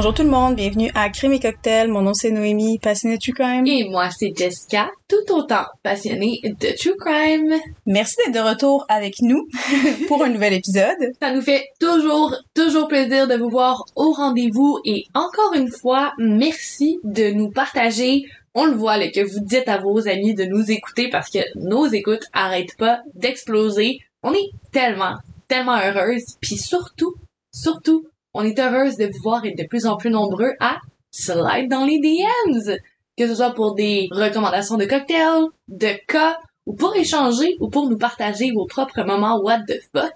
Bonjour tout le monde, bienvenue à Crime et Cocktail. Mon nom c'est Noémie, passionnée de True Crime. Et moi, c'est Jessica, tout autant passionnée de True Crime. Merci d'être de retour avec nous pour un nouvel épisode. Ça nous fait toujours, toujours plaisir de vous voir au rendez-vous et encore une fois, merci de nous partager. On le voit, là, que vous dites à vos amis de nous écouter parce que nos écoutes arrêtent pas d'exploser. On est tellement, tellement heureuses. Puis surtout, surtout, on est heureuse de vous voir être de plus en plus nombreux à slide dans les DMs. Que ce soit pour des recommandations de cocktails, de cas, ou pour échanger, ou pour nous partager vos propres moments what the fuck.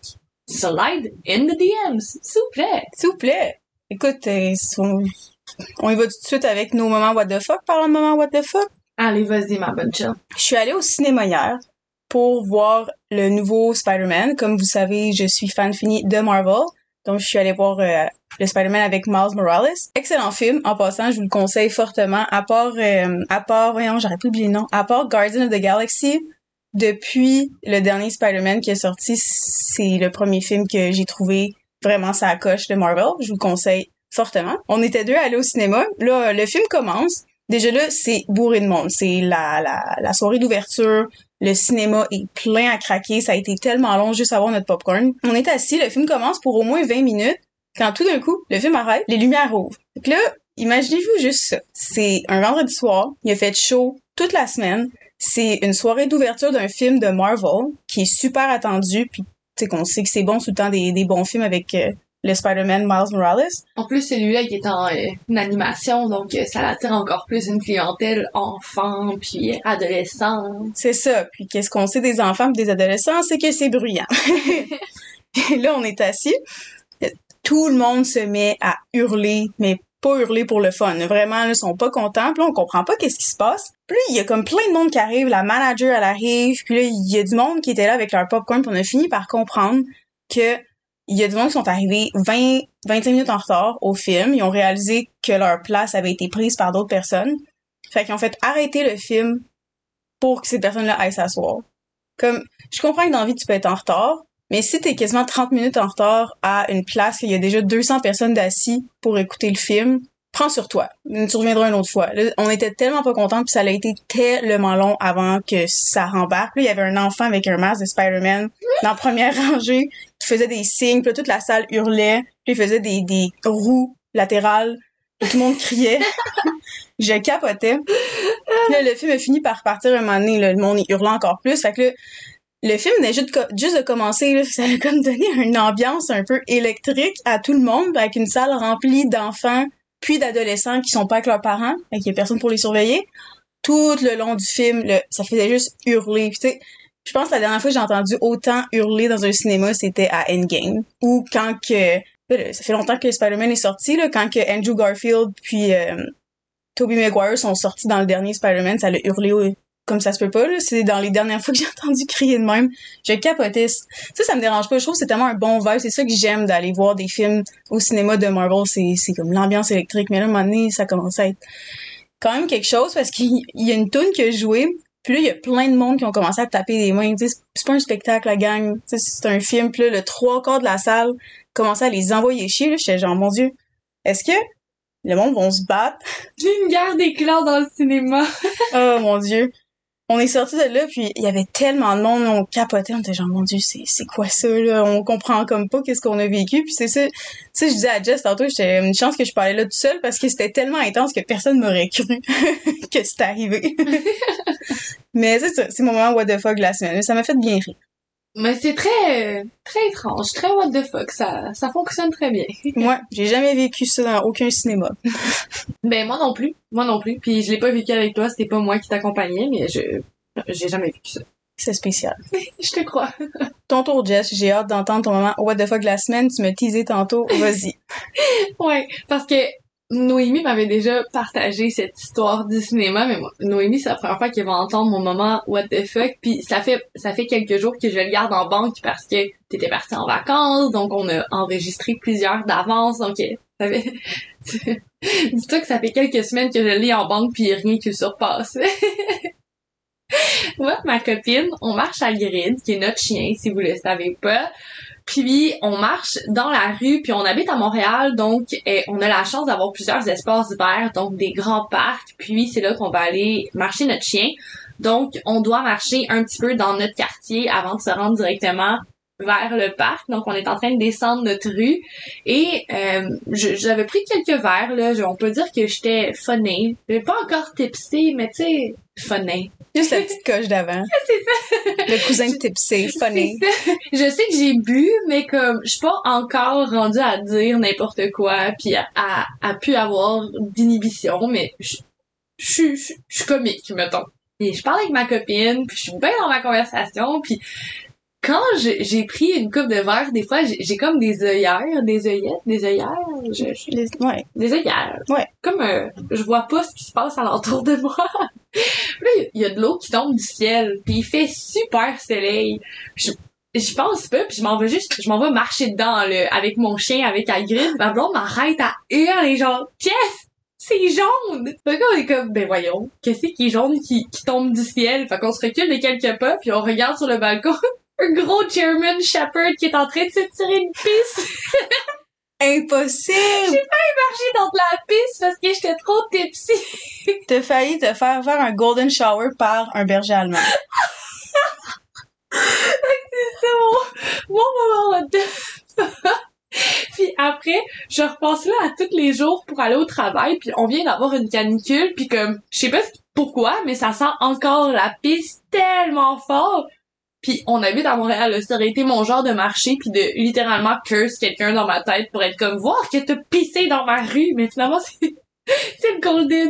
Slide in the DMs, s'il vous plaît. S'il vous plaît. Écoute, euh, on... on y va tout de suite avec nos moments what the fuck. Parlons de moments what the fuck. Allez, vas-y, ma bonne chill. Je suis allée au cinéma hier pour voir le nouveau Spider-Man. Comme vous savez, je suis fan fini de Marvel. Donc, je suis allée voir euh, le Spider-Man avec Miles Morales. Excellent film. En passant, je vous le conseille fortement. À part, euh, à part, voyons, j'aurais pu oublier le nom. À part Guardian of the Galaxy, depuis le dernier Spider-Man qui est sorti, c'est le premier film que j'ai trouvé vraiment sa coche de Marvel. Je vous le conseille fortement. On était deux à aller au cinéma. Là, le film commence. Déjà là, c'est bourré de monde. C'est la, la soirée d'ouverture. Le cinéma est plein à craquer. Ça a été tellement long juste à voir notre popcorn. On est assis, le film commence pour au moins 20 minutes. Quand tout d'un coup, le film arrête, les lumières ouvrent. Donc là, imaginez-vous juste ça. C'est un vendredi soir. Il a fait chaud toute la semaine. C'est une soirée d'ouverture d'un film de Marvel qui est super attendu. Puis, tu sais, qu'on sait que c'est bon tout le temps des, des bons films avec euh, le Spider-Man Miles Morales. En plus, celui-là qui est en euh, une animation, donc euh, ça attire encore plus une clientèle enfant puis adolescent. C'est ça. Puis qu'est-ce qu'on sait des enfants et des adolescents, c'est que c'est bruyant. Et là, on est assis. Tout le monde se met à hurler, mais pas hurler pour le fun. Vraiment, ils sont pas contents. Puis là, on comprend pas qu'est-ce qui se passe. Puis il y a comme plein de monde qui arrive. La manager, elle arrive. Puis là, il y a du monde qui était là avec leur popcorn. Puis on a fini par comprendre que il y a du monde qui sont arrivés 20, 25 minutes en retard au film. Ils ont réalisé que leur place avait été prise par d'autres personnes. Fait qu'ils ont fait arrêter le film pour que ces personnes-là aillent s'asseoir. Comme, je comprends que dans la tu peux être en retard, mais si t'es quasiment 30 minutes en retard à une place où il y a déjà 200 personnes d'assis pour écouter le film, prends sur toi. Tu reviendras une autre fois. Là, on était tellement pas contents puis ça a été tellement long avant que ça rembarque. Là, il y avait un enfant avec un masque de Spider-Man dans la première rangée qui faisait des signes, puis toute la salle hurlait, puis il faisait des, des roues latérales, tout le monde criait. Je capotais. Là, le film a fini par partir un moment donné, là, le monde il hurlait encore plus. Fait que là, le film venait juste, juste de commencer, ça a comme donné une ambiance un peu électrique à tout le monde, avec une salle remplie d'enfants puis d'adolescents qui sont pas avec leurs parents, et qu'il a personne pour les surveiller. Tout le long du film, ça faisait juste hurler. Tu sais, je pense que la dernière fois que j'ai entendu autant hurler dans un cinéma, c'était à Endgame. Ou quand que... là, ça fait longtemps que Spider-Man est sorti, quand que Andrew Garfield puis euh, Tobey Maguire sont sortis dans le dernier Spider-Man, ça l'a hurlé comme ça se peut pas, là. C'est dans les dernières fois que j'ai entendu crier de même. Je capotais. Ça, ça me dérange pas. Je trouve que c'est tellement un bon vibe. C'est ça que j'aime d'aller voir des films au cinéma de Marvel. C'est, comme l'ambiance électrique. Mais là, à un moment donné, ça commence à être quand même quelque chose parce qu'il il y a une tune qui a joué. Puis là, il y a plein de monde qui ont commencé à taper des mains. C'est pas un spectacle, la gang. C'est un film. Puis là, le trois quarts de la salle commençait à les envoyer chier. J'étais genre, mon Dieu, est-ce que le monde vont se battre? J'ai une guerre d'éclat dans le cinéma. Oh mon Dieu. On est sorti de là, puis il y avait tellement de monde, on capotait, on était genre, mon Dieu, c'est, c'est quoi ça, là? On comprend comme pas qu'est-ce qu'on a vécu, puis c'est ça. Tu sais, je disais à Jess tantôt, j'étais une chance que je parlais là tout seul, parce que c'était tellement intense que personne m'aurait cru que c'était arrivé. Mais c'est ça, c'est mon moment what the fuck de la semaine. Ça m'a fait bien rire. Mais c'est très, très étrange, très what the fuck. Ça, ça fonctionne très bien. Moi, j'ai jamais vécu ça dans aucun cinéma. Ben, moi non plus. Moi non plus. Puis je l'ai pas vécu avec toi, c'était pas moi qui t'accompagnais, mais je, j'ai jamais vécu ça. C'est spécial. Je te crois. Ton tour, Jess, j'ai hâte d'entendre ton moment what the fuck de la semaine. Tu me teasé tantôt, vas-y. Ouais, parce que Noémie m'avait déjà partagé cette histoire du cinéma, mais moi, Noémie, c'est la première fois qu'elle va entendre mon moment what the fuck, puis ça fait ça fait quelques jours que je le garde en banque parce que t'étais partie en vacances, donc on a enregistré plusieurs d'avance, donc euh, ça fait... Dis-toi que ça fait quelques semaines que je l'ai en banque puis rien qui surpasse. Moi, ma copine, on marche à Grid, qui est notre chien, si vous le savez pas. Puis on marche dans la rue, puis on habite à Montréal, donc on a la chance d'avoir plusieurs espaces verts, donc des grands parcs. Puis c'est là qu'on va aller marcher notre chien. Donc on doit marcher un petit peu dans notre quartier avant de se rendre directement vers le parc. Donc, on est en train de descendre notre rue. Et euh, j'avais pris quelques verres, là. On peut dire que j'étais funée. J'ai pas encore tipsé, mais tu sais, funée. Juste la petite coche d'avant. Le cousin de tipsy, ça. Je sais que j'ai bu, mais comme je suis pas encore rendue à dire n'importe quoi, puis à, à, à pu avoir d'inhibition, mais je suis comique, mettons. Et je parle avec ma copine, puis je suis bien dans ma conversation, puis quand j'ai pris une coupe de verre, des fois j'ai comme des œillères, des œillettes, des œillères, je- je- Les- Ouais. des œillères. Ouais. Comme euh, je vois pas ce qui se passe alentour de moi. Là, il y a de l'eau qui tombe du ciel, puis il fait super soleil. Je j'y pense pas, puis je m'en vais juste, je m'en vais marcher dedans là, avec mon chien, avec Hagrid. Ma blonde m'arrête à hurler genre « Qu'est-ce? C'est jaune! » Fait qu'on est comme « Ben voyons, qu'est-ce qui est jaune qui, qui tombe du ciel? » Fait qu'on se recule de quelques pas, puis on regarde sur le balcon un gros German Shepherd qui est en train de se tirer une piste. Impossible! marché dans de la piste parce que j'étais trop tipsy. T'as failli te faire faire un golden shower par un berger allemand. C'est mon, mon moment de... puis après, je repasse là à tous les jours pour aller au travail, puis on vient d'avoir une canicule, puis comme, je sais pas pourquoi, mais ça sent encore la piste tellement fort. Puis on habite à Montréal, là, ça aurait été mon genre de marché, puis de littéralement curse quelqu'un dans ma tête pour être comme, voir que t'as pissé dans ma rue, mais finalement c'est... C'est le Golden.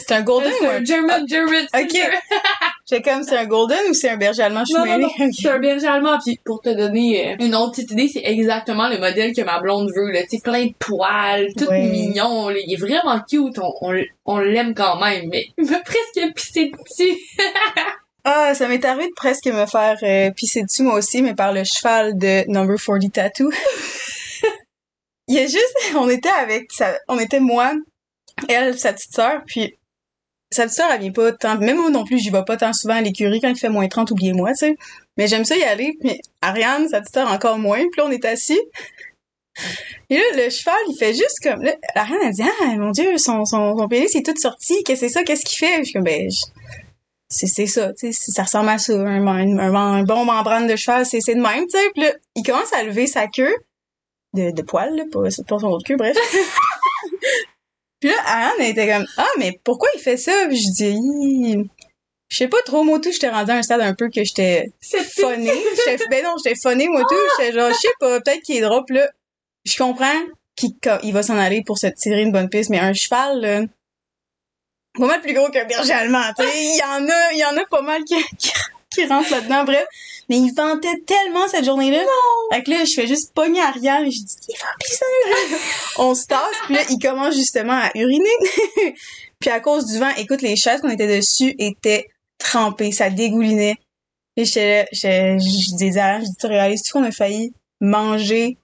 C'est un golden ou un. German, German. Ok. C'est comme, c'est un golden ou c'est un berger allemand? Je Non, non, c'est un berger allemand. Puis pour te donner euh, une autre petite idée, c'est exactement le modèle que ma blonde veut. Là. Tu plein de poils, tout Ouais. mignon. Là. Il est vraiment cute. On, on, on l'aime quand même, mais il m'a presque pissé dessus. Ah, ça m'est arrivé de presque me faire euh, pisser dessus moi aussi, mais par le cheval de Number 40 Tattoo. Il y a juste, on était avec, on était moi, elle, sa petite sœur, puis sa petite sœur, elle vient pas tant, même moi non plus, j'y vais pas tant souvent à l'écurie quand il fait moins 30, oubliez-moi, tu sais. Mais j'aime ça y aller, puis Ariane, sa petite sœur, encore moins, puis là, on est assis. Et là, le cheval, il fait juste comme, Ariane, elle dit, ah, mon dieu, son, son, son est tout sorti, qu'est-ce que c'est ça, qu'est-ce qu'il fait? Je suis comme, ben, c'est c'est ça, tu sais, ça ressemble à ça, un, un, un- bon membrane de cheval, c'est c'est de même, tu sais. Puis là, il commence à lever sa queue de, de poil, là, pas, pas son autre queue, bref. Puis là, Anne était comme ah mais pourquoi il fait ça Puis je dis je sais pas trop moi tout, j'étais rendue à un stade un peu que j'étais phonée. Ben non, j'étais phonée moi tout, j'étais genre je sais pas, peut-être qu'il est drôle Puis là. Je comprends qu'il il va s'en aller pour se tirer une bonne piste, mais un cheval là, pas mal plus gros qu'un berger allemand, il y en a, il y en a pas mal qui, qui, qui rentrent là-dedans, bref. Mais il ventait tellement cette journée-là. Non! Fait que là, je fais juste pogner arrière et je dis, il va pisser! On se tasse, puis là, il commence justement à uriner. puis à cause du vent, écoute, les chaises qu'on était dessus étaient trempées, ça dégoulinait. Et j'étais là, je, disais à je dis, tu réalises-tu qu'on a failli manger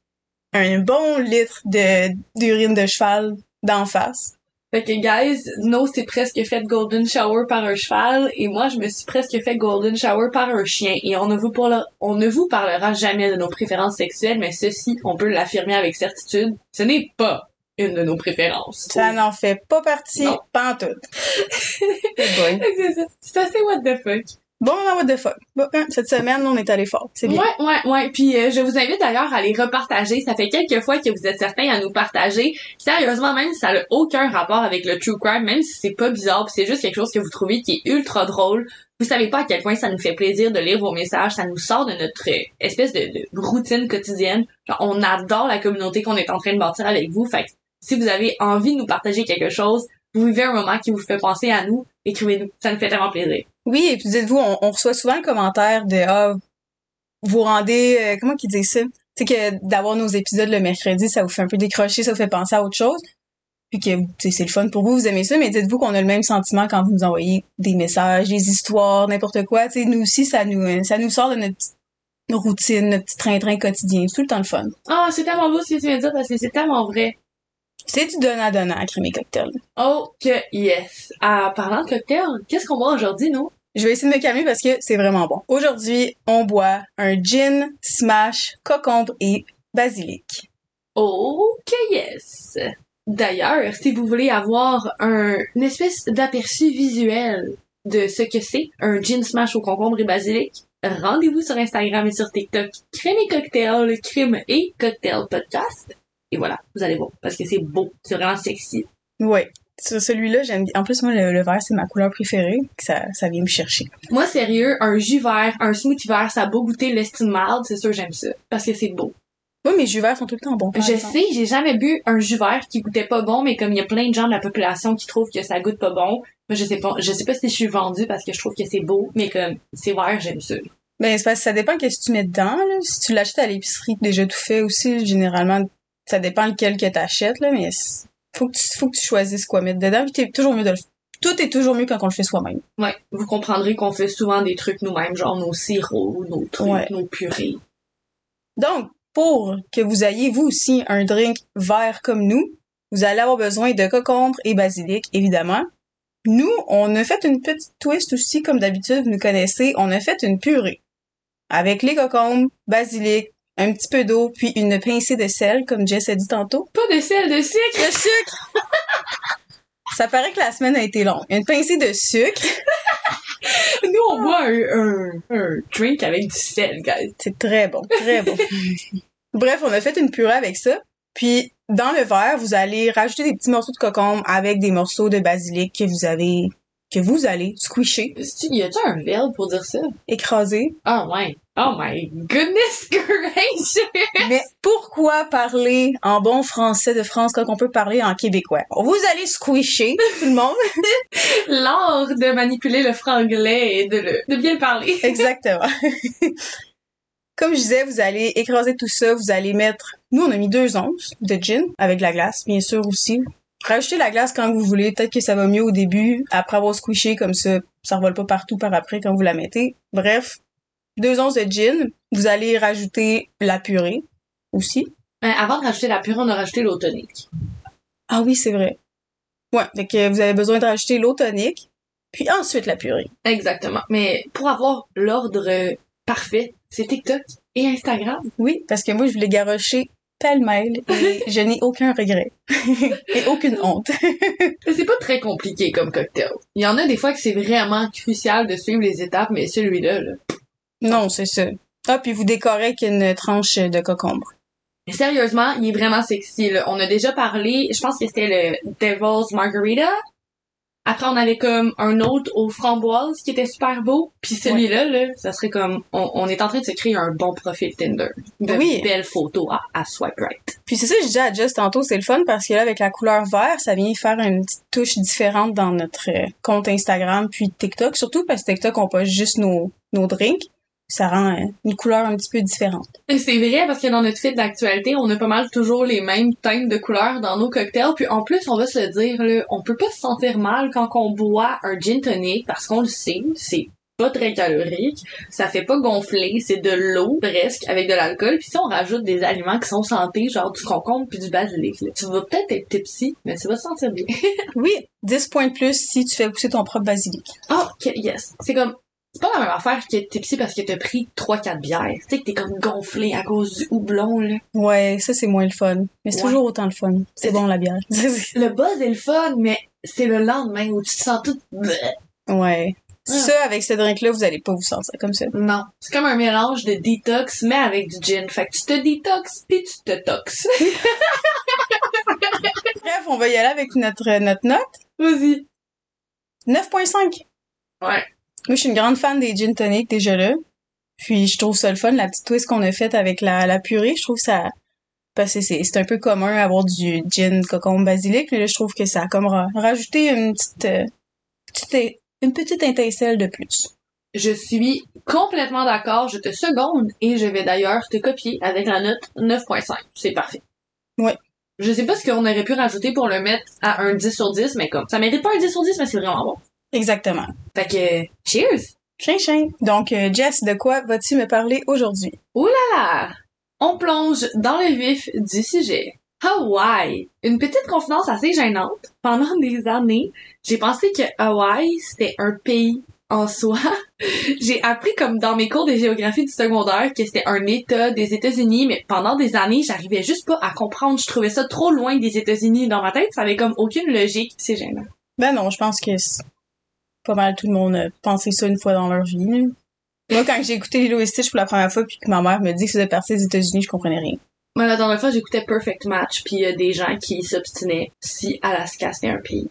un bon litre de, d'urine de cheval d'en face? Fait que, guys, No s'est presque fait golden shower par un cheval et moi, je me suis presque fait golden shower par un chien. Et on ne vous, parlera, on ne vous parlera jamais de nos préférences sexuelles, mais ceci, on peut l'affirmer avec certitude, ce n'est pas une de nos préférences. Ça n'en fait pas partie, Non. boy. C'est ça. C'est assez what the fuck. Bon, moment, what the fuck. Bon, hein, cette semaine, on est allé fort. C'est bien. Ouais, ouais, ouais. Puis euh, je vous invite d'ailleurs à les repartager. Ça fait quelques fois que vous êtes certains à nous partager. Sérieusement, même si ça n'a aucun rapport avec le true crime, même si c'est pas bizarre, c'est juste quelque chose que vous trouvez qui est ultra drôle, vous savez pas à quel point ça nous fait plaisir de lire vos messages. Ça nous sort de notre euh, espèce de, de routine quotidienne. Genre, on adore la communauté qu'on est en train de bâtir avec vous. Fait que si vous avez envie de nous partager quelque chose, vous vivez un moment qui vous fait penser à nous, écrivez-nous. Ça nous fait tellement plaisir. Oui, et puis dites-vous, on, on reçoit souvent le commentaire de ah, vous rendez euh, comment qu'ils disent ça? Tu sais que d'avoir nos épisodes le mercredi, ça vous fait un peu décrocher, ça vous fait penser à autre chose. Puis que c'est le fun pour vous, vous aimez ça, mais dites-vous qu'on a le même sentiment quand vous nous envoyez des messages, des histoires, n'importe quoi. Tu sais, nous aussi, ça nous euh, ça nous sort de notre petite routine, notre petit train-train quotidien. C'est tout le temps le fun. Ah, c'est tellement beau ce que tu viens de dire parce que c'est tellement vrai. C'est du donnant-donnant à crémer cocktail. Oh que yes. Ah, parlant de cocktail, qu'est-ce qu'on boit aujourd'hui, nous? je vais essayer de me calmer parce que c'est vraiment bon. Aujourd'hui, on boit un gin, smash, cocombre et basilic. Ok, yes. D'ailleurs, si vous voulez avoir un, une espèce d'aperçu visuel de ce que c'est un gin smash au concombre et basilic, rendez-vous sur Instagram et sur TikTok Crème et Cocktail, Crème et Cocktail Podcast. Et voilà, vous allez voir, parce que c'est beau, c'est vraiment sexy. Ouais. Sur celui-là, j'aime bien. En plus, moi, le, le vert, c'est ma couleur préférée. Ça, ça vient me chercher. Moi, sérieux, un jus vert, un smoothie vert, ça a beau goûter l'estime mild, c'est sûr j'aime ça. Parce que c'est beau. Oui, mes jus verts sont tout le temps bons. Je exemple. sais, j'ai jamais bu un jus vert qui goûtait pas bon, mais comme il y a plein de gens de la population qui trouvent que ça goûte pas bon, moi je sais pas, je sais pas si je suis vendue parce que je trouve que c'est beau, mais comme c'est vert, j'aime ça. Ben, c'est parce que ça dépend qu'est-ce que tu mets dedans, là. Si tu l'achètes à l'épicerie déjà tout fait aussi, généralement, ça dépend lequel que t'achètes, là, mais faut que tu, faut que tu choisisses quoi mettre dedans, puis t'es toujours mieux de le tout est toujours mieux quand on le fait soi-même. Ouais, vous comprendrez qu'on fait souvent des trucs nous-mêmes, genre nos sirops, nos trucs, Ouais. nos purées. Donc, pour que vous ayez, vous aussi, un drink vert comme nous, vous allez avoir besoin de cocombre et basilic, évidemment. Nous, on a fait une petite twist aussi, comme d'habitude, vous nous connaissez, on a fait une purée. Avec les cocombres, basilic, un petit peu d'eau, puis une pincée de sel, comme Jess a dit tantôt. Pas de sel, de sucre! Le sucre! Ça paraît que la semaine a été longue. Une pincée de sucre, Nous, on boit un, un, un drink avec du sel, guys. c'est très bon, très bon. Bref, on a fait une purée avec ça. Puis, dans le verre, vous allez rajouter des petits morceaux de cocombre avec des morceaux de basilic que vous avez, que vous allez squisher, Y a-tu un verbe pour dire ça? écraser. Oh my, oh my goodness gracious! Mais pourquoi parler en bon français de France quand on peut parler en québécois? Vous allez squisher, tout le monde. L'art de manipuler le franglais et de le, de bien le parler. Exactement. Comme je disais, vous allez écraser tout ça, vous allez mettre, nous on a mis deux onces de gin avec de la glace, bien sûr aussi. Rajoutez la glace quand vous voulez, peut-être que ça va mieux au début, après avoir squishé comme ça, ça revole pas partout par après quand vous la mettez. Bref, deux onces de gin, vous allez rajouter la purée aussi. Euh, avant de rajouter la purée, on a rajouté l'eau tonique. Ah oui, c'est vrai. Ouais, fait que vous avez besoin de rajouter l'eau tonique, puis ensuite la purée. Exactement. Mais pour avoir l'ordre parfait, c'est TikTok et Instagram. Oui, parce que moi je voulais garrocher pêle-mêle et je n'ai aucun regret et aucune honte. C'est pas très compliqué comme cocktail. Il y en a des fois que c'est vraiment crucial de suivre les étapes, mais celui-là, là. Non, c'est ça. Ah, puis vous décorez avec une tranche de cocombre. Sérieusement, il est vraiment sexy, là. On a déjà parlé, je pense que c'était le Devil's Margarita. Après, on avait comme un autre aux framboises qui était super beau. Puis celui-là, là, ça serait comme, on, on est en train de se créer un bon profil Tinder. De Oui. belles photos à, à swipe right. Puis c'est ça, je disais à Just tantôt, c'est le fun parce que là, avec la couleur vert, ça vient faire une petite touche différente dans notre euh, compte Instagram puis TikTok. Surtout parce que TikTok, on pas juste nos, nos drinks. Ça rend euh, une couleur un petit peu différente. C'est vrai parce que dans notre fil d'actualité, on a pas mal toujours les mêmes teintes de couleurs dans nos cocktails. Puis en plus, on va se le dire, là, on peut pas se sentir mal quand on boit un gin tonic parce qu'on le sait, c'est pas très calorique, ça fait pas gonfler, c'est de l'eau presque avec de l'alcool. Puis si on rajoute des aliments qui sont santé, genre du concombre puis du basilic, là, tu vas peut-être être tipsy, mais tu vas te sentir bien. Oui, 10 points de plus si tu fais pousser ton propre basilic. oh, ok, yes. C'est comme c'est pas la même affaire que être tipsy parce que t'as pris 3-4 bières. Tu sais que t'es comme gonflé à cause du houblon, là. Ouais, ça c'est moins le fun. Mais c'est Ouais. toujours autant le fun. C'est bon la bière. le buzz est le fun, mais c'est le lendemain où tu te sens tout... ouais. Ça, avec ce drink-là, vous allez pas vous sentir comme ça. Non. C'est comme un mélange de détox, mais avec du gin. Fait que tu te détox, puis tu te tox. Bref, on va y aller avec notre, notre note. Vas-y. 9.5. Ouais. Moi, je suis une grande fan des gin tonic déjà là. Puis je trouve ça le fun, la petite twist qu'on a faite avec la, la purée. Je trouve ça... Parce que c'est c'est un peu commun avoir du gin cocombe basilic, mais là, je trouve que ça a comme ra- rajouté une petite, euh, petite- une petite étincelle de plus. Je suis complètement d'accord. Je te seconde et je vais d'ailleurs te copier avec la note 9.5. C'est parfait. Ouais. Je sais pas ce qu'on aurait pu rajouter pour le mettre à un 10 sur 10, mais comme ça mérite pas un 10 sur 10, mais c'est vraiment bon. Exactement. Fait que, cheers! Chin chin. Donc, euh, Jess, de quoi vas-tu me parler aujourd'hui? Ah! On plonge dans le vif du sujet. Hawaï. Une petite confidence assez gênante. Pendant des années, j'ai pensé que Hawaï, c'était un pays en soi, j'ai appris comme dans mes cours de géographie du secondaire que c'était un État des États-Unis, mais pendant des années, j'arrivais juste pas à comprendre. Je trouvais ça trop loin des États-Unis dans ma tête. Ça avait comme aucune logique. C'est gênant. Ben non, je pense que pas mal tout le monde a pensé ça une fois dans leur vie. là. Moi, quand j'ai écouté Lilo et Stitch pour la première fois, puis que ma mère me dit que c'était parti des États-Unis, je comprenais rien. Moi, la dernière fois, j'écoutais Perfect Match, puis il y a des gens qui s'obstinaient si Alaska c'était un pays.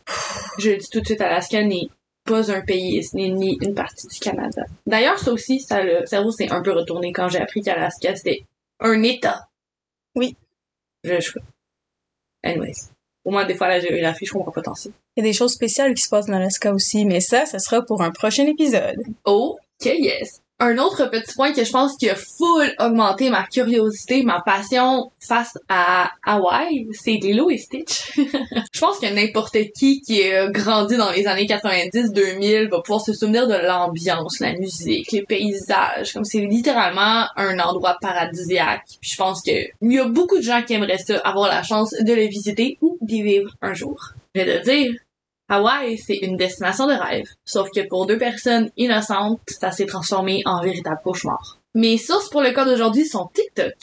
Je le dis tout de suite, Alaska n'est pas un pays, ce n'est ni une partie du Canada. D'ailleurs, ça aussi, ça, le cerveau s'est un peu retourné quand j'ai appris qu'Alaska c'était un État. Oui. Je, je... Anyways. Au moins, des fois, la géographie, je comprends pas tant ça. Il y a des choses spéciales qui se passent dans Alaska aussi, mais ça, ça sera pour un prochain épisode. Oh, que yes. Un autre petit point que je pense qui a full augmenté ma curiosité, ma passion face à Hawaï, c'est Lilo et Stitch. je pense que n'importe qui qui a grandi dans les années 90-2000 va pouvoir se souvenir de l'ambiance, la musique, les paysages, comme c'est littéralement un endroit paradisiaque. Puis je pense que il y a beaucoup de gens qui aimeraient ça, avoir la chance de le visiter ou d'y vivre un jour. Je vais te dire, Hawaï, c'est une destination de rêve. Sauf que pour deux personnes innocentes, ça s'est transformé en véritable cauchemar. Mes sources pour le cas d'aujourd'hui sont TikTok,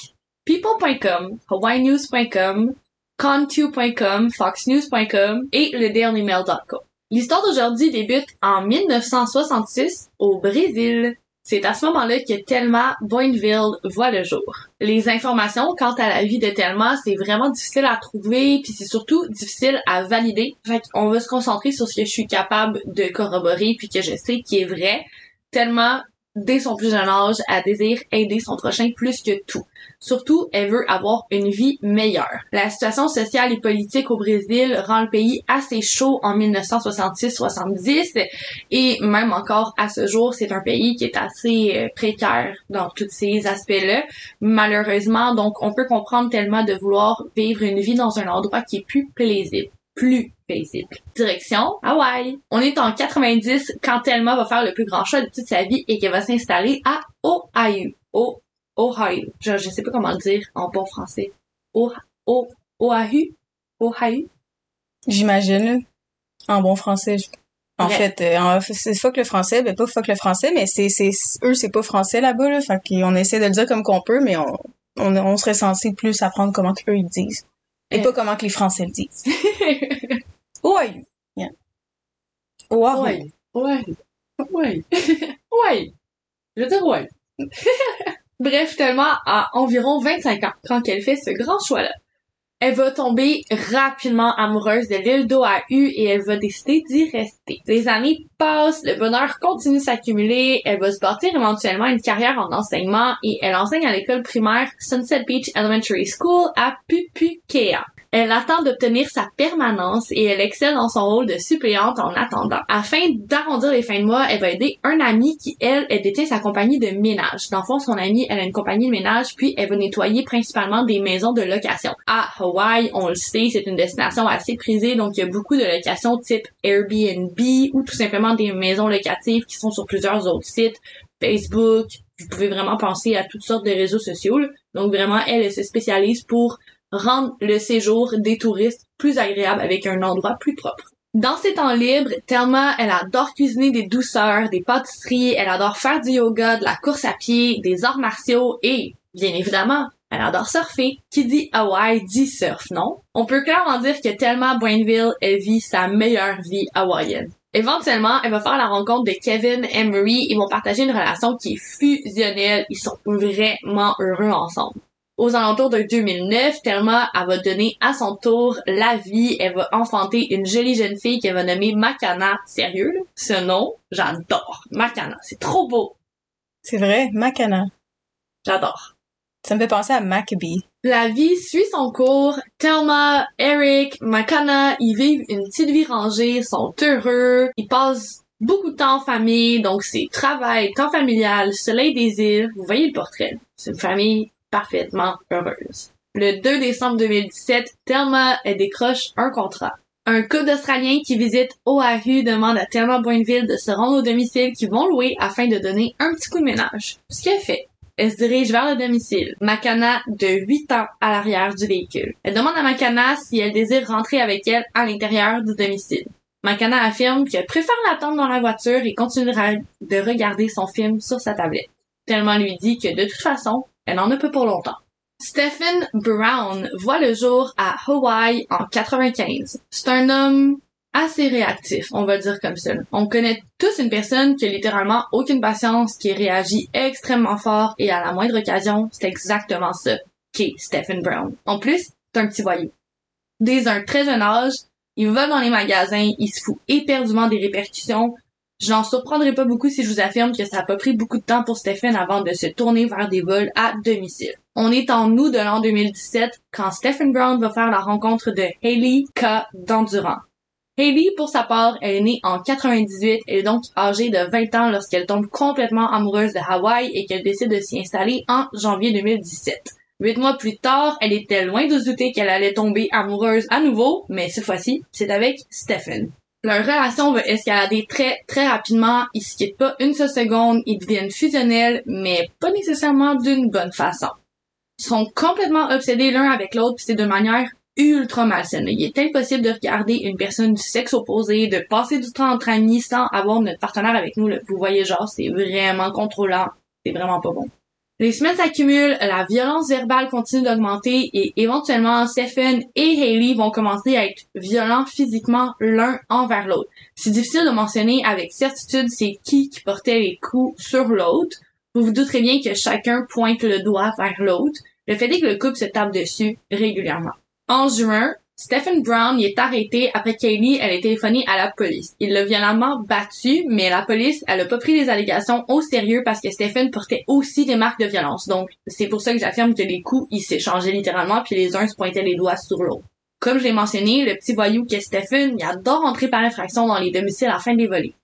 people.com, hawaiinews.com, contu.com, foxnews.com et le. L'histoire d'aujourd'hui débute en 1966 au Brésil. C'est à ce moment-là que Thelma Boinville voit le jour. Les informations quant à la vie de Thelma, c'est vraiment difficile à trouver, puis c'est surtout difficile à valider. Fait qu'on va se concentrer sur ce que je suis capable de corroborer, puis que je sais qui est vrai. Thelma, dès son plus jeune âge, a désire aider son prochain plus que tout. Surtout, elle veut avoir une vie meilleure. La situation sociale et politique au Brésil rend le pays assez chaud en 1966-70 et même encore à ce jour, c'est un pays qui est assez euh, précaire dans tous ces aspects-là. Malheureusement, donc on peut comprendre tellement de vouloir vivre une vie dans un endroit qui est plus plaisible plus paisible. Direction Hawaï. On est en 90 quand Thelma va faire le plus grand choix de toute sa vie et qu'elle va s'installer à Ohio. O Ohio. Je, je sais pas comment le dire en bon français. O O Oahu? Ohio? J'imagine, en bon français. je- En Ouais. fait, euh, c'est fuck le français, ben pas fuck le français, mais c'est, c'est, eux, c'est pas français là-bas, là. Fait qu'on essaie de le dire comme qu'on peut, mais on, on, on serait censé plus apprendre comment qu'eux ils disent. Et Euh. pas comment que les Français le disent. Yeah. Ouais. Ouais. Ouais. ouais. Je veux dire ouais. Bref, tellement à environ 25 ans quand elle fait ce grand choix-là. Elle va tomber rapidement amoureuse de l'île d'Oahu et elle va décider d'y rester. Les années passent, le bonheur continue de s'accumuler, elle va se bâtir éventuellement une carrière en enseignement et elle enseigne à l'école primaire Sunset Beach Elementary School à Pupukea. Elle attend d'obtenir sa permanence et elle excelle dans son rôle de suppléante en attendant. Afin d'arrondir les fins de mois, elle va aider un ami qui, elle, elle détient sa compagnie de ménage. Dans le fond, son amie, elle a une compagnie de ménage, puis elle va nettoyer principalement des maisons de location. À Hawaï, on le sait, c'est une destination assez prisée, donc il y a beaucoup de locations type Airbnb ou tout simplement des maisons locatives qui sont sur plusieurs autres sites, Facebook, vous pouvez vraiment penser à toutes sortes de réseaux sociaux. Donc vraiment, elle se spécialise pour rendre le séjour des touristes plus agréable avec un endroit plus propre. Dans ses temps libres, Thelma, elle adore cuisiner des douceurs, des pâtisseries, elle adore faire du yoga, de la course à pied, des arts martiaux et, bien évidemment, elle adore surfer. Qui dit Hawaï dit surf, non? On peut clairement dire que Thelma Boinville, elle vit sa meilleure vie hawaïenne. Éventuellement, elle va faire la rencontre de Kevin Emery. Ils vont partager une relation qui est fusionnelle. Ils sont vraiment heureux ensemble. Aux alentours de 2009, Thelma, elle va donner à son tour la vie. Elle va enfanter une jolie jeune fille qu'elle va nommer Makana. Sérieux, là? Ce nom, j'adore. Makana, c'est trop beau. C'est vrai, Makana. J'adore. Ça me fait penser à Maccabee. La vie suit son cours. Thelma, Eric, Makana, ils vivent une petite vie rangée, sont heureux, ils passent beaucoup de temps en famille, donc c'est travail, temps familial, soleil des îles. Vous voyez le portrait. C'est une famille parfaitement heureuse. Le 2 décembre 2017, Thelma, décroche un contrat. Un couple d'Australiens qui visite Oahu demande à Thelma Boinville de se rendre au domicile qu'ils vont louer afin de donner un petit coup de ménage. Ce qu'elle fait. Elle se dirige vers le domicile. Makana, de 8 ans, à l'arrière du véhicule. Elle demande à Makana si elle désire rentrer avec elle à l'intérieur du domicile. McKenna affirme qu'elle préfère l'attendre dans la voiture et continuera de regarder son film sur sa tablette. Tellement lui dit que de toute façon, elle n'en a pas pour longtemps. Stephen Brown voit le jour à Hawaii en 95. C'est un homme assez réactif, on va dire comme ça. On connaît tous une personne qui a littéralement aucune patience, qui réagit extrêmement fort et à la moindre occasion, c'est exactement ça qu'est Stephen Brown. En plus, c'est un petit voyou. Dès un très jeune âge, il va dans les magasins, il se fout éperdument des répercussions. Je n'en surprendrai pas beaucoup si je vous affirme que ça a pas pris beaucoup de temps pour Stephen avant de se tourner vers des vols à domicile. On est en août de l'an 2017 quand Stephen Brown va faire la rencontre de Hailey K. d'Endurant. Hailey, pour sa part, elle est née en 98, elle est donc âgée de 20 ans lorsqu'elle tombe complètement amoureuse de Hawaï et qu'elle décide de s'y installer en janvier 2017. Huit mois plus tard, elle était loin de douter qu'elle allait tomber amoureuse à nouveau, mais cette fois-ci, c'est avec Stephen. Leur relation va escalader très, très rapidement. Ils se quittent pas une seule seconde. Ils deviennent fusionnels, mais pas nécessairement d'une bonne façon. Ils sont complètement obsédés l'un avec l'autre, puis c'est de manière ultra malsaine. Il est impossible de regarder une personne du sexe opposé, de passer du temps entre amis sans avoir notre partenaire avec nous. Vous voyez, genre, c'est vraiment contrôlant. C'est vraiment pas bon. Les semaines s'accumulent, la violence verbale continue d'augmenter et éventuellement Stephen et Hailey vont commencer à être violents physiquement l'un envers l'autre. C'est difficile de mentionner avec certitude c'est qui qui portait les coups sur l'autre. Vous vous douterez bien que chacun pointe le doigt vers l'autre. Le fait est que le couple se tape dessus régulièrement. En juin, Stephen Brown y est arrêté après qu'Hailey elle ait téléphoné à la police. Il l'a violemment battu, mais la police elle a pas pris les allégations au sérieux parce que Stephen portait aussi des marques de violence. Donc c'est pour ça que j'affirme que les coups ils s'échangeaient littéralement puis les uns se pointaient les doigts sur l'autre. Comme je l'ai mentionné, le petit voyou qu'est Stephen, il adore entrer par infraction dans les domiciles afin de les voler.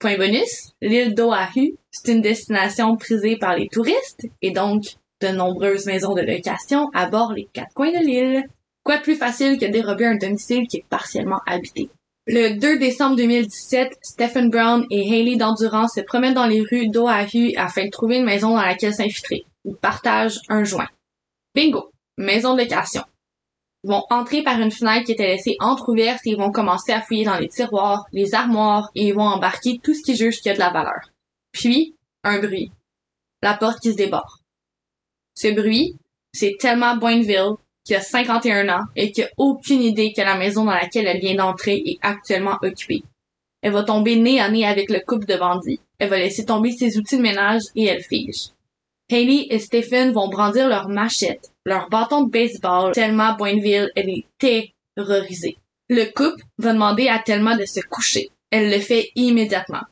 Point bonus, l'île d'Oahu, c'est une destination prisée par les touristes et donc de nombreuses maisons de location à bord les quatre coins de l'île. Quoi de plus facile que dérober un domicile qui est partiellement habité? Le 2 décembre 2017, Stephen Brown et Hailey d'Endurance se promènent dans les rues d'Oahu afin de trouver une maison dans laquelle s'infiltrer. Ils partagent un joint. Bingo! Maison de location. Ils vont entrer par une fenêtre qui était laissée entr'ouverte et ils vont commencer à fouiller dans les tiroirs, les armoires et ils vont embarquer tout ce qu'ils jugent qui a de la valeur. Puis, un bruit. La porte qui se déborde. Ce bruit, c'est tellement Boinville qui a 51 ans et qui a aucune idée que la maison dans laquelle elle vient d'entrer est actuellement occupée. Elle va tomber nez à nez avec le couple de bandits. Elle va laisser tomber ses outils de ménage et elle fige. Haley et Stephen vont brandir leurs machettes, leurs bâtons de baseball, tellement Boinville, elle est terrorisée. Le couple va demander à Thelma de se coucher. Elle le fait immédiatement.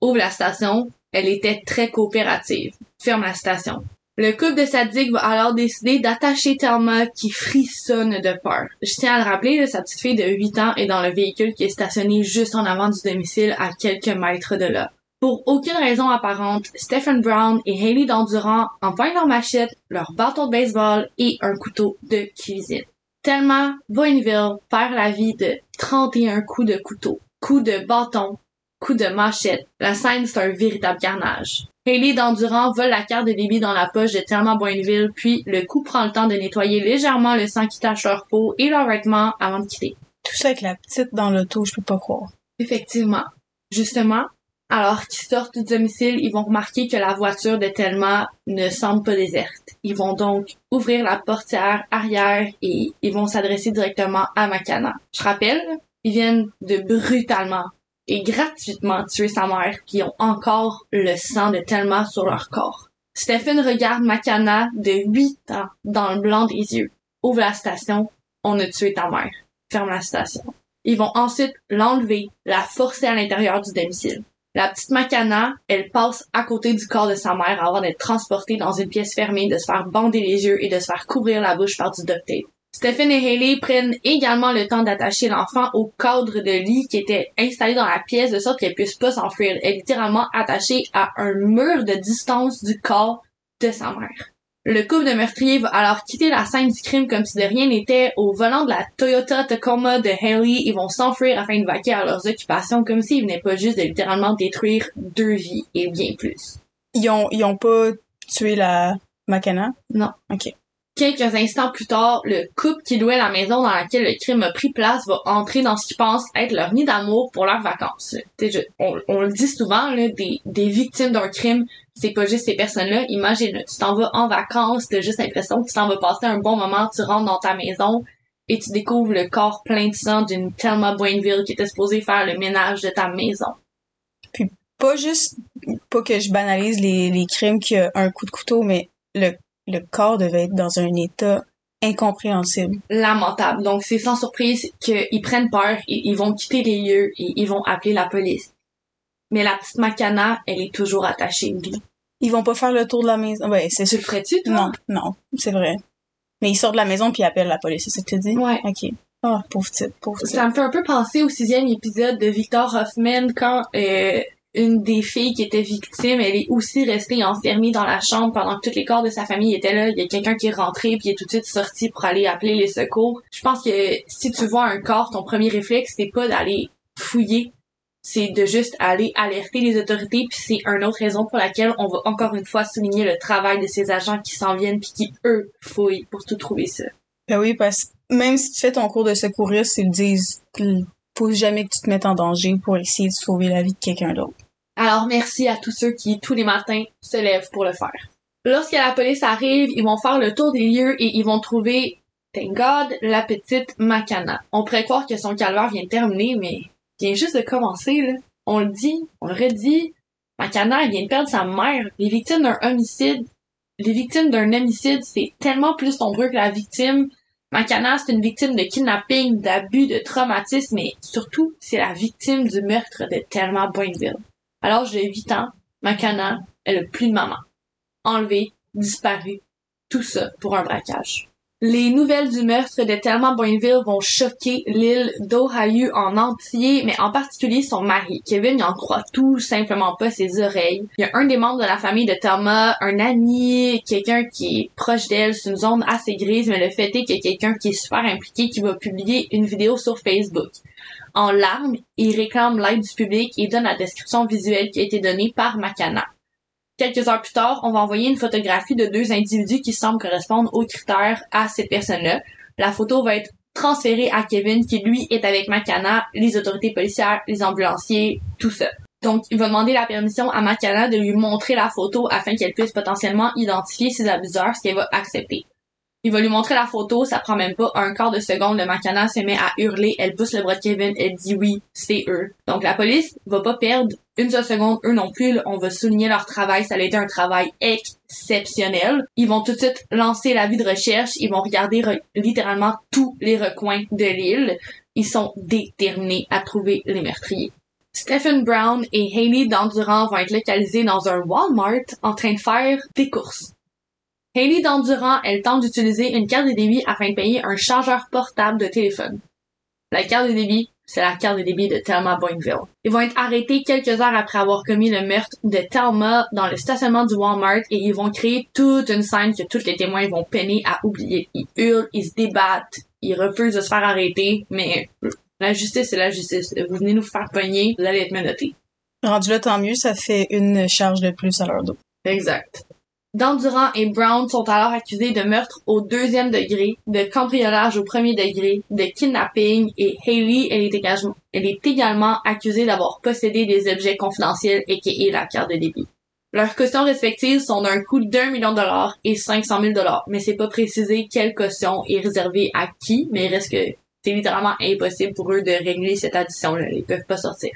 Ouvre la station. Elle était très coopérative. Ferme la station. Le couple de sadiques va alors décider d'attacher Thelma qui frissonne de peur. Je tiens à le rappeler, sa petite fille de 8 ans est dans le véhicule qui est stationné juste en avant du domicile à quelques mètres de là. Pour aucune raison apparente, Stephen Brown et Haley d'Endurant empoignent leur machette, leur bâton de baseball et un couteau de cuisine. Tellement Boinville perd la vie de 31 coups de couteau, coups de bâton, coups de machette. La scène, c'est un véritable carnage. Hailey d'Endurant vole la carte de débit dans la poche de Thelma Boinville, puis le coup prend le temps de nettoyer légèrement le sang qui tache leur peau et leurs vêtements avant de quitter. Tout ça avec la petite dans l'auto, je peux pas croire. Effectivement. Justement, alors qu'ils sortent du domicile, ils vont remarquer que la voiture de Thelma ne semble pas déserte. Ils vont donc ouvrir la portière arrière et ils vont s'adresser directement à Makana. Je rappelle, ils viennent de brutalement et gratuitement tuer sa mère qui ont encore le sang de Thelma sur leur corps. Stephen regarde Makana de 8 ans dans le blanc des yeux. Ouvre la station. On a tué ta mère. Ferme la station. Ils vont ensuite l'enlever, la forcer à l'intérieur du domicile. La petite Makana, elle passe à côté du corps de sa mère avant d'être transportée dans une pièce fermée, de se faire bander les yeux et de se faire couvrir la bouche par du duct. Stephen et Haley prennent également le temps d'attacher l'enfant au cadre de lit qui était installé dans la pièce de sorte qu'elle puisse pas s'enfuir. Elle est littéralement attachée à un mur de distance du corps de sa mère. Le couple de meurtriers va alors quitter la scène du crime comme si de rien n'était. Au volant de la Toyota Tacoma de Haley, ils vont s'enfuir afin de vaquer à leurs occupations comme s'ils venaient pas juste de littéralement détruire deux vies et bien plus. Ils ont, ils ont pas tué la Makana? Non. Ok. Quelques instants plus tard, le couple qui louait la maison dans laquelle le crime a pris place va entrer dans ce qu'ils pensent être leur nid d'amour pour leurs vacances. Je, on, le dit souvent, là, des, victimes d'un crime, c'est pas juste ces personnes-là. Imagine, tu t'en vas en vacances, t'as juste l'impression que tu t'en vas passer un bon moment, tu rentres dans ta maison et tu découvres le corps plein de sang d'une Thelma Boinville qui était supposée faire le ménage de ta maison. Puis pas juste, pas que je banalise les, les crimes qui a un coup de couteau, mais le le corps devait être dans un état incompréhensible. Lamentable. Donc c'est sans surprise qu'ils prennent peur et ils vont quitter les lieux et ils vont appeler la police. Mais la petite Macana, elle est toujours attachée. Ils vont pas faire le tour de la maison. Ouais, c'est Tu le ferais-tu, toi? Non, non, c'est vrai. Mais ils sortent de la maison puis ils appellent la police, c'est ça que tu dis? Ouais. Ok. Oh, pauvre type, pauvre type. Ça me fait un peu penser au sixième épisode de Victor Hoffman quand euh, une des filles qui était victime, elle est aussi restée enfermée dans la chambre pendant que tous les corps de sa famille étaient là. Il y a quelqu'un qui est rentré puis est tout de suite sorti pour aller appeler les secours. Je pense que si tu vois un corps, ton premier réflexe, c'est pas d'aller fouiller, c'est de juste aller alerter les autorités puis c'est une autre raison pour laquelle on va encore une fois souligner le travail de ces agents qui s'en viennent puis qui eux fouillent pour tout trouver ça. Ben oui, parce que même si tu fais ton cours de secouriste, ils disent faut jamais que tu te mettes en danger pour essayer de sauver la vie de quelqu'un d'autre. Alors merci à tous ceux qui, tous les matins, se lèvent pour le faire. Lorsque la police arrive, ils vont faire le tour des lieux et ils vont trouver, thank God, la petite Macana. On pourrait croire que son calvaire vient de terminer, mais vient juste de commencer, là. On le dit, on le redit, Macana, vient de perdre sa mère. Les victimes d'un homicide, les victimes d'un homicide, c'est tellement plus nombreux que la victime. Macana, c'est une victime de kidnapping, d'abus, de traumatisme, mais surtout, c'est la victime du meurtre de Thelma Boinville. À l'âge de 8 ans, Macana, elle a plus de maman. Enlevée, disparue, tout ça pour un braquage. Les nouvelles du meurtre de Thelma Boinville vont choquer l'île d'Ohio en entier, mais en particulier son mari. Kevin, il en croit tout simplement pas ses oreilles. Il y a un des membres de la famille de Thelma, un ami, quelqu'un qui est proche d'elle, c'est une zone assez grise, mais le fait est qu'il y a quelqu'un qui est super impliqué qui va publier une vidéo sur Facebook. En larmes, il réclame l'aide du public et donne la description visuelle qui a été donnée par Macana. Quelques heures plus tard, on va envoyer une photographie de deux individus qui semblent correspondre aux critères à cette personne-là. La photo va être transférée à Kevin qui lui est avec Macana, les autorités policières, les ambulanciers, tout ça. Donc, il va demander la permission à Macana de lui montrer la photo afin qu'elle puisse potentiellement identifier ses abuseurs, ce qu'elle va accepter. Il va lui montrer la photo, ça prend même pas un quart de seconde, le Macana se met à hurler, elle pousse le bras de Kevin, elle dit oui, c'est eux. Donc la police va pas perdre une seule seconde, eux non plus, on va souligner leur travail, ça a été un travail exceptionnel. Ils vont tout de suite lancer la vie de recherche, ils vont regarder littéralement tous les recoins de l'île. Ils sont déterminés à trouver les meurtriers. Stephen Brown et Haley Dandurand vont être localisés dans un Walmart en train de faire des courses. Hayley Dandurand, elle tente d'utiliser une carte de débit afin de payer un chargeur portable de téléphone. La carte de débit, c'est la carte de débit de Thelma Boinville. Ils vont être arrêtés quelques heures après avoir commis le meurtre de Thelma dans le stationnement du Walmart et ils vont créer toute une scène que tous les témoins vont peiner à oublier. Ils hurlent, ils se débattent, ils refusent de se faire arrêter, mais la justice c'est la justice. Vous venez nous faire pogner, vous allez être menottés. Rendu là, tant mieux, ça fait une charge de plus à leur dos. Exact. Dandurand et Brown sont alors accusés de meurtre au deuxième degré, de cambriolage au premier degré, de kidnapping et Haley, elle est également, elle est également accusée d'avoir possédé des objets confidentiels et qui est la carte de débit. Leurs cautions respectives sont d'un coût d'un million de dollars et 500 000 dollars, mais c'est pas précisé quelle caution est réservée à qui, mais il reste que c'est littéralement impossible pour eux de régler cette addition-là. Ils peuvent pas sortir.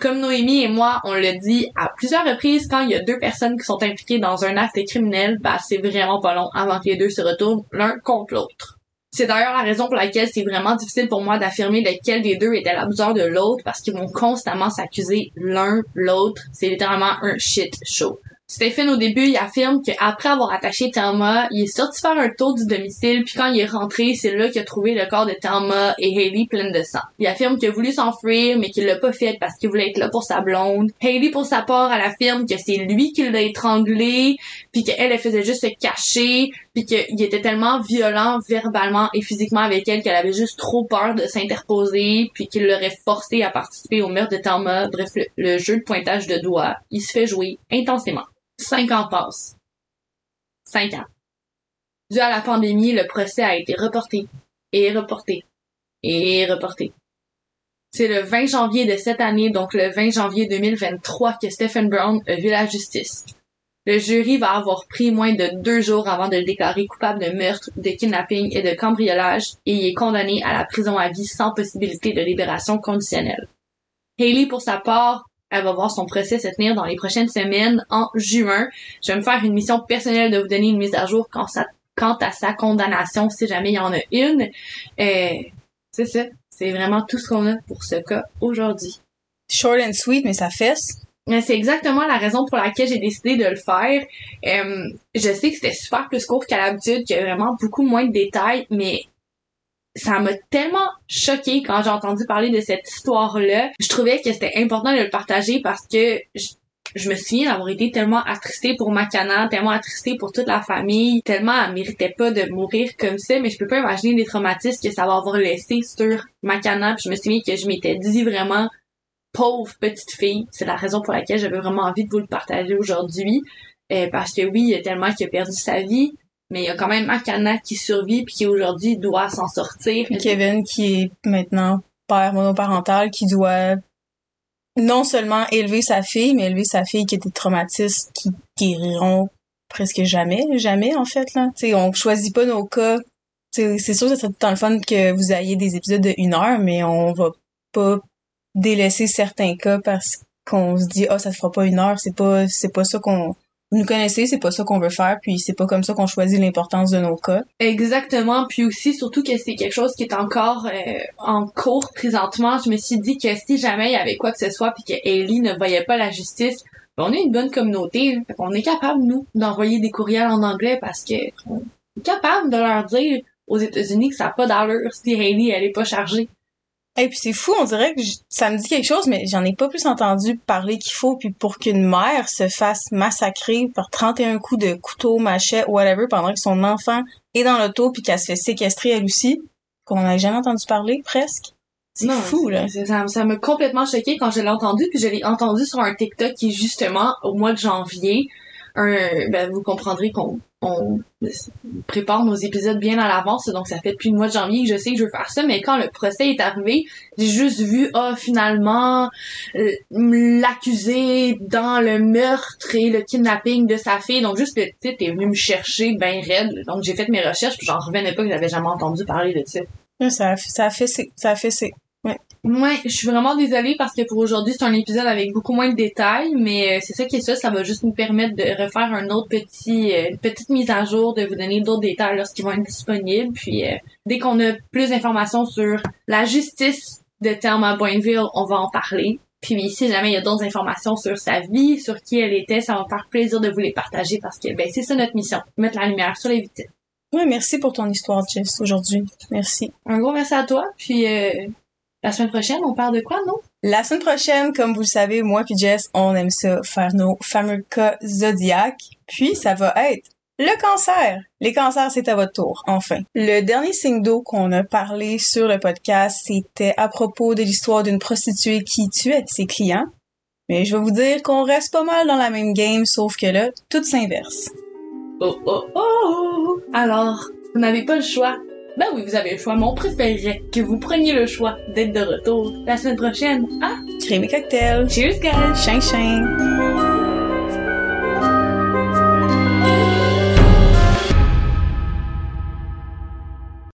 Comme Noémie et moi, on le dit à plusieurs reprises, quand il y a deux personnes qui sont impliquées dans un acte criminel, bah c'est vraiment pas long avant que les deux se retournent l'un contre l'autre. C'est d'ailleurs la raison pour laquelle c'est vraiment difficile pour moi d'affirmer lequel des deux était l'abuseur de l'autre parce qu'ils vont constamment s'accuser l'un l'autre. C'est littéralement un shit show. Stephen, au début, il affirme qu'après avoir attaché Thelma, il est sorti faire un tour du domicile, puis quand il est rentré, c'est là qu'il a trouvé le corps de Thelma et Haley pleine de sang. Il affirme qu'il a voulu s'enfuir, mais qu'il l'a pas fait parce qu'il voulait être là pour sa blonde. Haley, pour sa part, elle affirme que c'est lui qui l'a étranglé, puis qu'elle, elle faisait juste se cacher, puis qu'il était tellement violent verbalement et physiquement avec elle qu'elle avait juste trop peur de s'interposer, puis qu'il l'aurait forcé à participer au meurtre de Thelma. Bref, le, le jeu de pointage de doigts, il se fait jouer intensément. Cinq ans passent. Cinq ans. dû à la pandémie, le procès a été reporté et reporté et reporté. C'est le 20 janvier de cette année, donc le 20 janvier 2023, que Stephen Brown a vu la justice. Le jury va avoir pris moins de deux jours avant de le déclarer coupable de meurtre, de kidnapping et de cambriolage et il est condamné à la prison à vie sans possibilité de libération conditionnelle. Haley, pour sa part, elle va voir son procès se tenir dans les prochaines semaines en juin. Je vais me faire une mission personnelle de vous donner une mise à jour quant, à sa condamnation si jamais il y en a une. Euh, c'est ça. C'est vraiment tout ce qu'on a pour ce cas aujourd'hui. Short and sweet, mais ça fesse. C'est exactement la raison pour laquelle j'ai décidé de le faire. Euh, je sais que c'était super plus court qu'à l'habitude, qu'il y a vraiment beaucoup moins de détails, mais ça m'a tellement choqué quand j'ai entendu parler de cette histoire-là. Je trouvais que c'était important de le partager parce que je, me souviens d'avoir été tellement attristée pour Makana, tellement attristée pour toute la famille, tellement elle méritait pas de mourir comme ça, mais je peux pas imaginer les traumatismes que ça va avoir laissé sur Makana. Puis je me souviens que je m'étais dit vraiment pauvre petite fille. C'est la raison pour laquelle j'avais vraiment envie de vous le partager aujourd'hui. Euh, parce que oui, il y a tellement qui a perdu sa vie, mais il y a quand même Makana qui survit puis qui aujourd'hui doit s'en sortir. Kevin qui est maintenant père monoparental qui doit non seulement élever sa fille, mais élever sa fille qui était traumatiste, qui guériront presque jamais, jamais en fait là. Tu sais, on choisit pas nos cas. C'est sûr que ça serait tout le le fun que vous ayez des épisodes de une heure, mais on va pas délaisser certains cas parce qu'on se dit ah oh, ça se fera pas une heure c'est pas c'est pas ça qu'on vous nous connaissez, c'est pas ça qu'on veut faire, puis c'est pas comme ça qu'on choisit l'importance de nos cas. Exactement, puis aussi surtout que c'est quelque chose qui est encore euh, en cours présentement. Je me suis dit que si jamais il y avait quoi que ce soit, puis que Ellie ne voyait pas la justice, ben, on est une bonne communauté, on est capable nous d'envoyer des courriels en anglais parce que on est capable de leur dire aux États-Unis que ça n'a pas d'allure si Hailey elle est pas chargée. Et puis c'est fou, on dirait que ça me dit quelque chose, mais j'en ai pas plus entendu parler qu'il faut. Puis pour qu'une mère se fasse massacrer par 31 coups de couteau, machette, whatever, pendant que son enfant est dans l'auto puis qu'elle se fait séquestrer elle aussi, qu'on n'a jamais entendu parler, presque. C'est fou, là. Ça, ça m'a complètement choqué quand je l'ai entendu, puis je l'ai entendu sur un TikTok qui, justement, au mois de janvier, un, ben, vous comprendrez qu'on on prépare nos épisodes bien à l'avance, donc ça fait depuis le mois de janvier que je sais que je veux faire ça, mais quand le procès est arrivé, j'ai juste vu, ah, finalement, euh, l'accusé dans le meurtre et le kidnapping de sa fille, donc juste le titre est venu me chercher ben raide, donc j'ai fait mes recherches, puis j'en revenais pas que j'avais jamais entendu parler de ça. Ça a, ça a fait, ça a fait, Ouais, je suis vraiment désolée parce que pour aujourd'hui, c'est un épisode avec beaucoup moins de détails, mais euh, c'est ça qui est ça, ça va juste nous permettre de refaire un autre petit euh, petite mise à jour, de vous donner d'autres détails lorsqu'ils vont être disponibles. Puis euh, dès qu'on a plus d'informations sur la justice de Thelma Boinville, on va en parler. Puis si jamais il y a d'autres informations sur sa vie, sur qui elle était, ça va me faire plaisir de vous les partager parce que ben c'est ça notre mission, mettre la lumière sur les victimes. Ouais, merci pour ton histoire, Jess, aujourd'hui. Merci. Un gros merci à toi, puis la semaine prochaine, on parle de quoi, non? La semaine prochaine, comme vous le savez, moi puis Jess, on aime ça faire nos fameux cas zodiaques. Puis, ça va être le cancer. Les cancers, c'est à votre tour, enfin. Le dernier signe d'eau qu'on a parlé sur le podcast, c'était à propos de l'histoire d'une prostituée qui tuait ses clients. Mais je vais vous dire qu'on reste pas mal dans la même game, sauf que là, tout s'inverse. Oh oh oh! Alors, vous n'avez pas le choix. Ben oui, vous avez le choix, mais on préférerait que vous preniez le choix d'être de retour la semaine prochaine. Ah! Créer mes cocktails. Cheers, guys! Chien, chien!